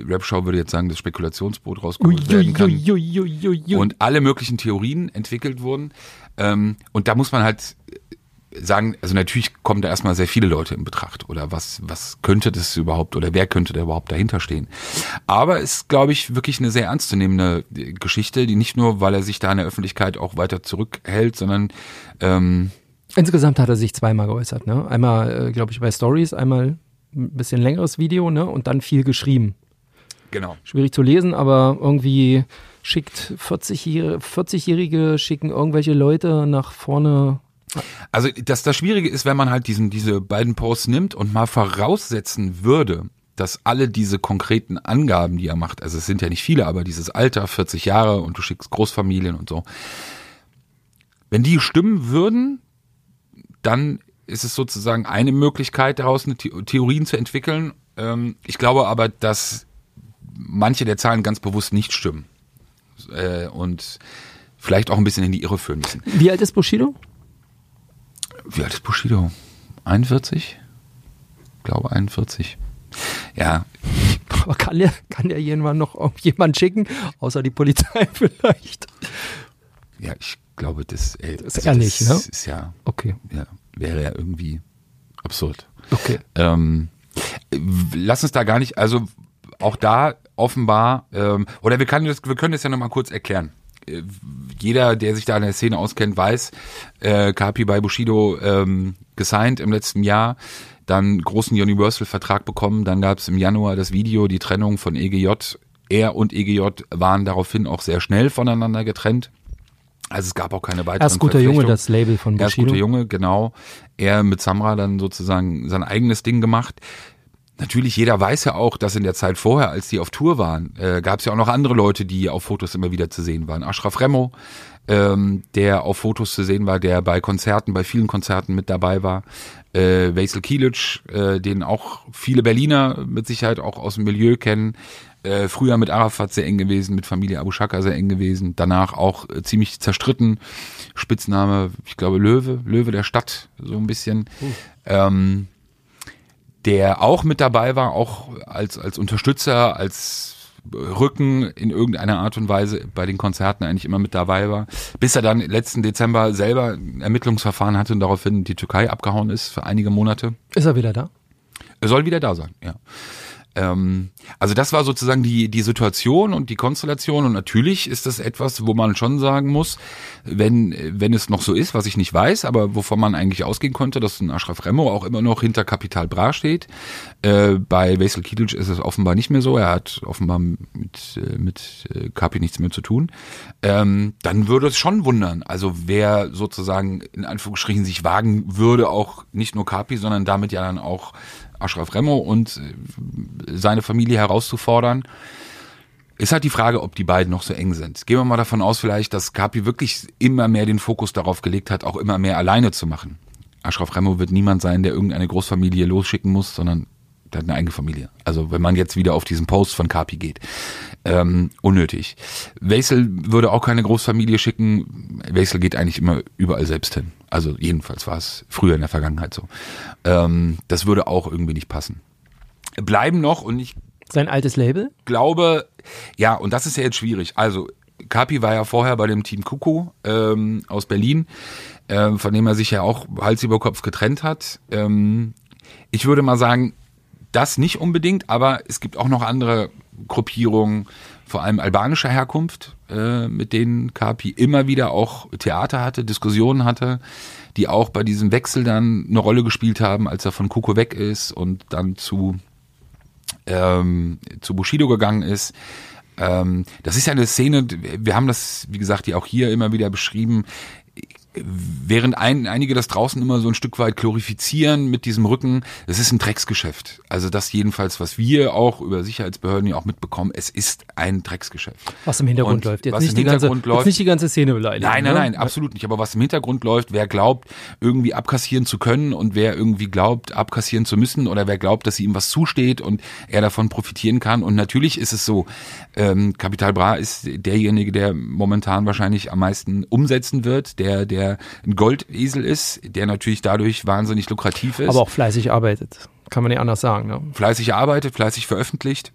Rapshow würde jetzt sagen, das Spekulationsboot rausgeholt werden kann. Und alle möglichen Theorien entwickelt wurden. Ähm, und da muss man halt sagen, also natürlich kommen da erstmal sehr viele Leute in Betracht oder was, was könnte das überhaupt oder wer könnte da überhaupt dahinter stehen. Aber es ist, glaube ich, wirklich eine sehr ernstzunehmende Geschichte, die nicht nur, weil er sich da in der Öffentlichkeit auch weiter zurückhält, sondern ähm, Insgesamt hat er sich zweimal geäußert, ne? Einmal, äh, glaube ich, bei Stories, einmal ein bisschen längeres Video, ne? Und dann viel geschrieben. Genau. Schwierig zu lesen, aber irgendwie schickt 40-Jährige 40 schicken irgendwelche Leute nach vorne also das, das Schwierige ist, wenn man halt diesen, diese beiden Posts nimmt und mal voraussetzen würde, dass alle diese konkreten Angaben, die er macht, also es sind ja nicht viele, aber dieses Alter, 40 Jahre und du schickst Großfamilien und so, wenn die stimmen würden, dann ist es sozusagen eine Möglichkeit, daraus eine The Theorien zu entwickeln. Ähm, ich glaube aber, dass manche der Zahlen ganz bewusst nicht stimmen äh, und vielleicht auch ein bisschen in die Irre führen müssen. Wie alt ist Bushido? Wie alt ist Bushido? 41? Ich glaube 41. Ja. Aber kann der, kann irgendwann noch jemand schicken, außer die Polizei [laughs] vielleicht? Ja, ich glaube, das, ey, das ist also er nicht, ne? Ist ja, okay. Ja, wäre ja irgendwie absurd. Okay. Ähm, lass uns da gar nicht, also auch da offenbar, ähm, oder wir können das, wir können das ja nochmal kurz erklären jeder, der sich da in der Szene auskennt, weiß, äh, Kapi bei Bushido ähm, gesigned im letzten Jahr, dann großen Universal-Vertrag bekommen, dann gab es im Januar das Video, die Trennung von EGJ. Er und EGJ waren daraufhin auch sehr schnell voneinander getrennt. Also es gab auch keine weiteren Erst guter Junge, das Label von Bushido. Erst guter Junge, genau. Er mit Samra dann sozusagen sein eigenes Ding gemacht. Natürlich, jeder weiß ja auch, dass in der Zeit vorher, als die auf Tour waren, äh, gab es ja auch noch andere Leute, die auf Fotos immer wieder zu sehen waren. Ashraf Remo, ähm, der auf Fotos zu sehen war, der bei Konzerten, bei vielen Konzerten mit dabei war. Äh, Vasil Kilic, äh, den auch viele Berliner mit Sicherheit auch aus dem Milieu kennen. Äh, früher mit Arafat sehr eng gewesen, mit Familie Abu Shaka sehr eng gewesen. Danach auch äh, ziemlich zerstritten. Spitzname, ich glaube Löwe, Löwe der Stadt, so ein bisschen. Ähm, der auch mit dabei war, auch als, als Unterstützer, als Rücken in irgendeiner Art und Weise bei den Konzerten eigentlich immer mit dabei war, bis er dann letzten Dezember selber ein Ermittlungsverfahren hatte und daraufhin die Türkei abgehauen ist für einige Monate. Ist er wieder da? Er soll wieder da sein, ja. Ähm, also das war sozusagen die, die Situation und die Konstellation und natürlich ist das etwas, wo man schon sagen muss, wenn, wenn es noch so ist, was ich nicht weiß, aber wovon man eigentlich ausgehen konnte, dass ein Ashraf Remo auch immer noch hinter Kapital Bra steht. Äh, bei Vesel Kilic ist es offenbar nicht mehr so, er hat offenbar mit, äh, mit äh, Kapi nichts mehr zu tun. Ähm, dann würde es schon wundern, also wer sozusagen in Anführungsstrichen sich wagen würde, auch nicht nur Kapi, sondern damit ja dann auch Ashraf Remo und äh, seine Familie herauszufordern. Ist halt die Frage, ob die beiden noch so eng sind. Gehen wir mal davon aus vielleicht, dass Kapi wirklich immer mehr den Fokus darauf gelegt hat, auch immer mehr alleine zu machen. Ashraf Remo wird niemand sein, der irgendeine Großfamilie losschicken muss, sondern der hat eine eigene Familie. Also wenn man jetzt wieder auf diesen Post von Kapi geht. Ähm, unnötig. Wesel würde auch keine Großfamilie schicken. Wesel geht eigentlich immer überall selbst hin. Also jedenfalls war es früher in der Vergangenheit so. Ähm, das würde auch irgendwie nicht passen. Bleiben noch und ich Sein altes Label? glaube, ja, und das ist ja jetzt schwierig. Also, Kapi war ja vorher bei dem Team Kuko ähm, aus Berlin, ähm, von dem er sich ja auch Hals über Kopf getrennt hat. Ähm, ich würde mal sagen, das nicht unbedingt, aber es gibt auch noch andere Gruppierungen, vor allem albanischer Herkunft, äh, mit denen Kapi immer wieder auch Theater hatte, Diskussionen hatte, die auch bei diesem Wechsel dann eine Rolle gespielt haben, als er von Kuko weg ist und dann zu ähm, zu Bushido gegangen ist. Ähm, das ist ja eine Szene, wir haben das, wie gesagt, ja auch hier immer wieder beschrieben. Während ein, einige das draußen immer so ein Stück weit glorifizieren mit diesem Rücken, das ist ein Drecksgeschäft. Also das jedenfalls, was wir auch über Sicherheitsbehörden ja auch mitbekommen, es ist ein Drecksgeschäft. Was im Hintergrund Und läuft. Jetzt was nicht, im die ganze, Hintergrund jetzt läuft- nicht die ganze Szene beleidigen. Nein, nein, ne? nein, absolut nicht. Aber was im Hintergrund läuft, wer glaubt, irgendwie abkassieren zu können und wer irgendwie glaubt, abkassieren zu müssen oder wer glaubt, dass ihm was zusteht und er davon profitieren kann. Und natürlich ist es so, ähm, Capital Bra ist derjenige, der momentan wahrscheinlich am meisten umsetzen wird, der, der ein Goldesel ist, der natürlich dadurch wahnsinnig lukrativ ist Aber auch fleißig arbeitet. Kann man nicht anders sagen. Ne? fleißig arbeitet, fleißig veröffentlicht,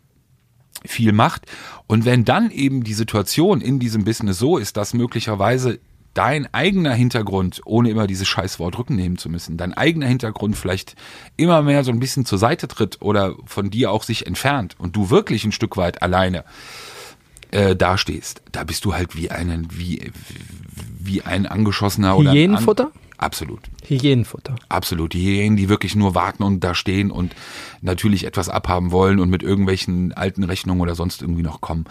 viel macht. Und wenn dann eben die Situation in diesem Business so ist, dass möglicherweise dein eigener Hintergrund, ohne immer dieses Scheißwort Rücken nehmen zu müssen, dein eigener Hintergrund vielleicht immer mehr so ein bisschen zur Seite tritt oder von dir auch sich entfernt und du wirklich ein Stück weit alleine äh, dastehst, da bist du halt wie einen, wie, wie ein angeschossener oder Hyänenfutter? An Absolut. Hyänenfutter. Absolut. Die Hyänen, die wirklich nur warten und da stehen und natürlich etwas abhaben wollen und mit irgendwelchen alten Rechnungen oder sonst irgendwie noch kommen.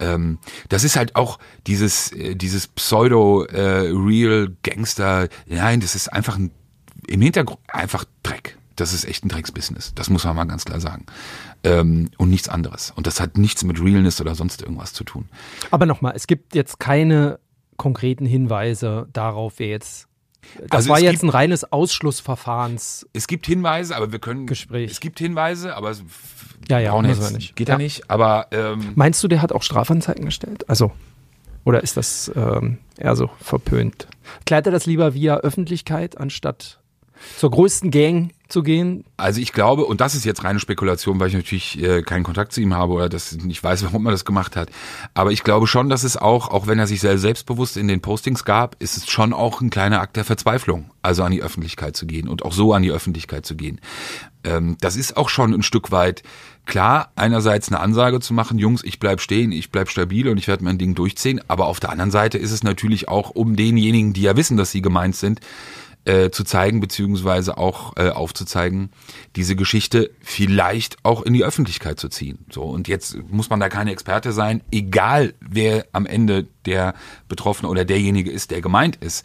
Ähm, das ist halt auch dieses, äh, dieses Pseudo-Real-Gangster. Nein, das ist einfach ein, im Hintergrund einfach Dreck. Das ist echt ein Drecksbusiness. Das muss man mal ganz klar sagen. Ähm, und nichts anderes. Und das hat nichts mit Realness oder sonst irgendwas zu tun. Aber nochmal, es gibt jetzt keine konkreten Hinweise darauf, wer jetzt. Das Also war jetzt gibt- ein reines Ausschlussverfahrens. Es gibt Hinweise, aber wir können. Gespräch. Es gibt Hinweise, aber es Ja, ja, brauchen jetzt, nicht. geht Ja. ja nicht. Aber ähm, Meinst du, der hat auch Strafanzeigen gestellt? Also, oder ist das ähm, eher so verpönt? Klärt er das lieber via Öffentlichkeit, anstatt zur größten Gang zu gehen? Also ich glaube, und das ist jetzt reine Spekulation, weil ich natürlich äh, keinen Kontakt zu ihm habe oder das nicht weiß, [laughs] warum er das gemacht hat. Aber ich glaube schon, dass es auch, auch wenn er sich sehr selbstbewusst in den Postings gab, ist es schon auch ein kleiner Akt der Verzweiflung, also an die Öffentlichkeit zu gehen und auch so an die Öffentlichkeit zu gehen. Ähm, das ist auch schon ein Stück weit klar, einerseits eine Ansage zu machen, Jungs, ich bleib stehen, ich bleib stabil und ich werde mein Ding durchziehen. Aber auf der anderen Seite ist es natürlich auch, um denjenigen, die ja wissen, dass sie gemeint sind, äh, zu zeigen, beziehungsweise auch äh, aufzuzeigen, diese Geschichte vielleicht auch in die Öffentlichkeit zu ziehen. So, und jetzt muss man da keine Experte sein, egal wer am Ende der Betroffene oder derjenige ist, der gemeint ist.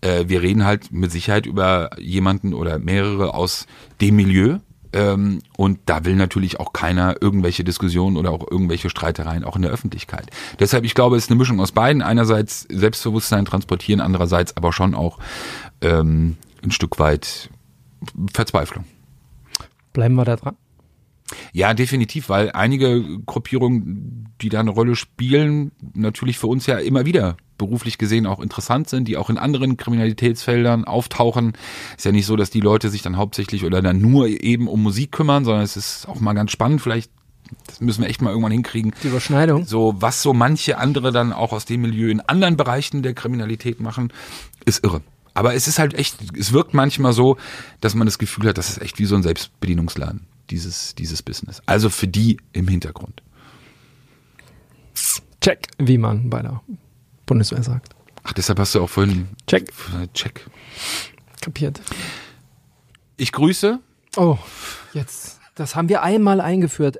Äh, wir reden halt mit Sicherheit über jemanden oder mehrere aus dem Milieu. Ähm, und da will natürlich auch keiner irgendwelche Diskussionen oder auch irgendwelche Streitereien auch in der Öffentlichkeit. Deshalb, ich glaube, es ist eine Mischung aus beiden. Einerseits Selbstbewusstsein transportieren, andererseits aber schon auch ähm, ein Stück weit Verzweiflung. Bleiben wir da dran? Ja, definitiv, weil einige Gruppierungen, die da eine Rolle spielen, natürlich für uns ja immer wieder beruflich gesehen auch interessant sind, die auch in anderen Kriminalitätsfeldern auftauchen. Ist ja nicht so, dass die Leute sich dann hauptsächlich oder dann nur eben um Musik kümmern, sondern es ist auch mal ganz spannend, vielleicht das müssen wir echt mal irgendwann hinkriegen. Die Überschneidung. So, was so manche andere dann auch aus dem Milieu in anderen Bereichen der Kriminalität machen, ist irre. Aber es ist halt echt, es wirkt manchmal so, dass man das Gefühl hat, das ist echt wie so ein Selbstbedienungsladen, dieses, dieses Business. Also für die im Hintergrund. Check, wie man bei der Bundeswehr sagt. Ach, deshalb hast du auch vorhin Check. Check. Kapiert. Ich grüße. Oh, jetzt. Das haben wir einmal eingeführt.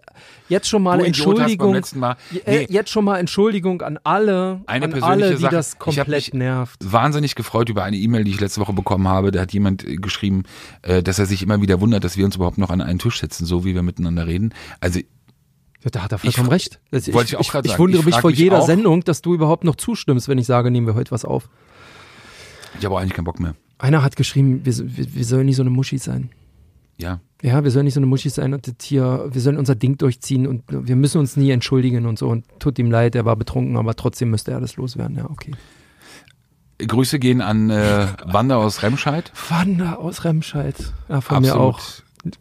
Jetzt schon mal Du Entschuldigung. Mal- Äh, Nee. Jetzt schon mal Entschuldigung an alle, Eine an persönliche alle, die Sache. das Ich komplett mich nervt. wahnsinnig gefreut über eine E-Mail, die ich letzte Woche bekommen habe. Da hat jemand äh, geschrieben, äh, dass er sich immer wieder wundert, dass wir uns überhaupt noch an einen Tisch setzen, so wie wir miteinander reden. Also da hat er vollkommen Ich- recht. Ich, wollte ich auch ich, grad ich sagen. wundere Ich mich vor mich jeder auch- Sendung, dass du überhaupt noch zustimmst, wenn ich sage, nehmen wir heute was auf. ich habe auch eigentlich keinen Bock mehr. Einer hat geschrieben, wir, wir, wir sollen nicht so eine Muschi sein. Ja. Ja, wir sollen nicht so eine Muschi sein und das hier, wir sollen unser Ding durchziehen und wir müssen uns nie entschuldigen und so. Und tut ihm leid, er war betrunken, aber trotzdem müsste er das loswerden. Ja, okay. Grüße gehen an äh, Wanda aus Remscheid. Wanda aus Remscheid. Ja, von Absolut. mir auch.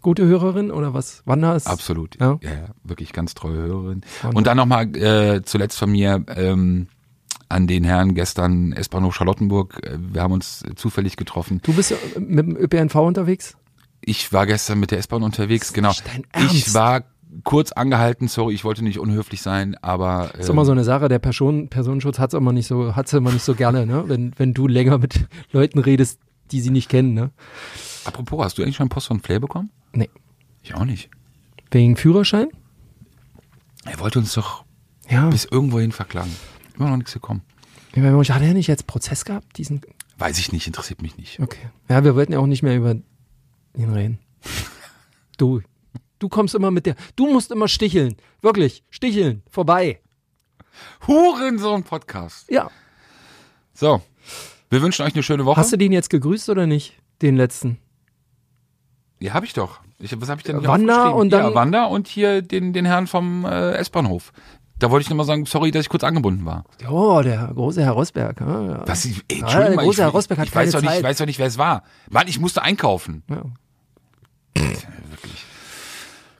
Gute Hörerin oder was? Wanda ist. Absolut. Ja. Ja, ja wirklich ganz treue Hörerin. Wanda. Und dann nochmal äh, zuletzt von mir ähm, an den Herrn gestern S-Bahnhof Charlottenburg. Äh, Wir haben uns zufällig getroffen. Du bist ja mit dem ÖPNV unterwegs? Ich war gestern mit der S-Bahn unterwegs, genau. dein Ernst? Ich war kurz angehalten, sorry, ich wollte nicht unhöflich sein, aber ist immer ähm, so eine Sache, der Person, Personenschutz hat's immer nicht so, hat's immer nicht so gerne, ne? Wenn, wenn du länger mit Leuten redest, die sie nicht kennen, ne? Apropos, hast du eigentlich schon Post von Flair bekommen? Nee. Ich auch nicht. Wegen Führerschein? Er wollte uns doch Ja. bis irgendwo hin verklagen. Immer noch nichts gekommen. Ich meine, Hat er nicht jetzt Prozess gehabt? Diesen. Weiß ich nicht, interessiert mich nicht. Okay. Ja, wir wollten ja auch nicht mehr über ihn reden. [laughs] Du. Du kommst immer mit der. Du musst immer sticheln. Wirklich. Sticheln. Vorbei. Hurensohn-Podcast. Ja. So, wir wünschen euch eine schöne Woche. Hast du den jetzt gegrüßt oder nicht? Den letzten. Ja, habe ich doch. Ich, was habe ich denn hier Wanda und dann- Ja, Wanda und hier den, den Herrn vom äh, S-Bahnhof. Da wollte ich nochmal sagen, sorry, dass ich kurz angebunden war. Oh, der große Herr Rosberg. Ja, ja. Was, ich, ey, Ja, Entschuldigung der mal, große ich, Herr Rosberg hat ich, weiß keine doch nicht, ich Zeit. weiß doch nicht, wer es war. Mann, ich musste einkaufen. Ja.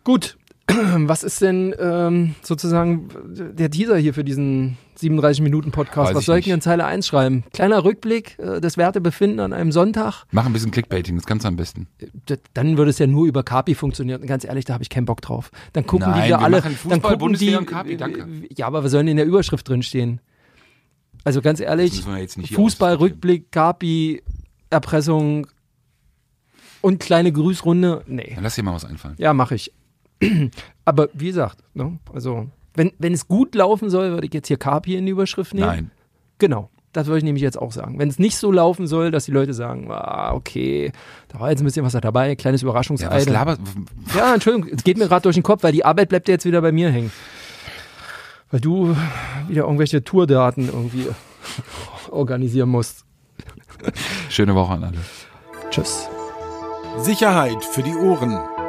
Gut. [clears throat] Was ist denn ähm, sozusagen der Teaser hier für diesen 37-Minuten-Podcast? Weiß Was soll ich denn in. Zeile 1 schreiben? Kleiner Rückblick, äh, das Wertebefinden an einem Sonntag. Mach ein bisschen Clickbaiting, das kannst du am besten. D- Dann würde es ja nur über Kapi funktionieren. Und Ganz ehrlich, da habe ich keinen Bock drauf. Dann gucken Nein, die da wir alle. Fußball, dann gucken Bundesliga die, und Kapi, danke. Ja, aber wir sollen in der Überschrift drinstehen. Also ganz ehrlich, Das müssen wir jetzt nicht hier Fußball, ausdiskutieren. Rückblick, Kapi, Erpressung und kleine Grüßrunde. Nee. Dann lass dir mal was einfallen. Ja, mache ich. [clears throat] Aber wie gesagt, ne, also wenn, wenn es gut laufen soll, würde ich jetzt hier Kapi in die Überschrift nehmen. Nein. Genau. Das würde ich nämlich jetzt auch sagen. Wenn es nicht so laufen soll, dass die Leute sagen, ah, okay, da war jetzt ein bisschen was dabei, kleines Ja, Überraschungsei. was labert? ja, Entschuldigung, es geht mir gerade durch den Kopf, weil die Arbeit bleibt ja jetzt wieder bei mir hängen. Weil du wieder irgendwelche Tourdaten irgendwie organisieren musst. Schöne Woche an alle. Tschüss. Sicherheit für die Ohren.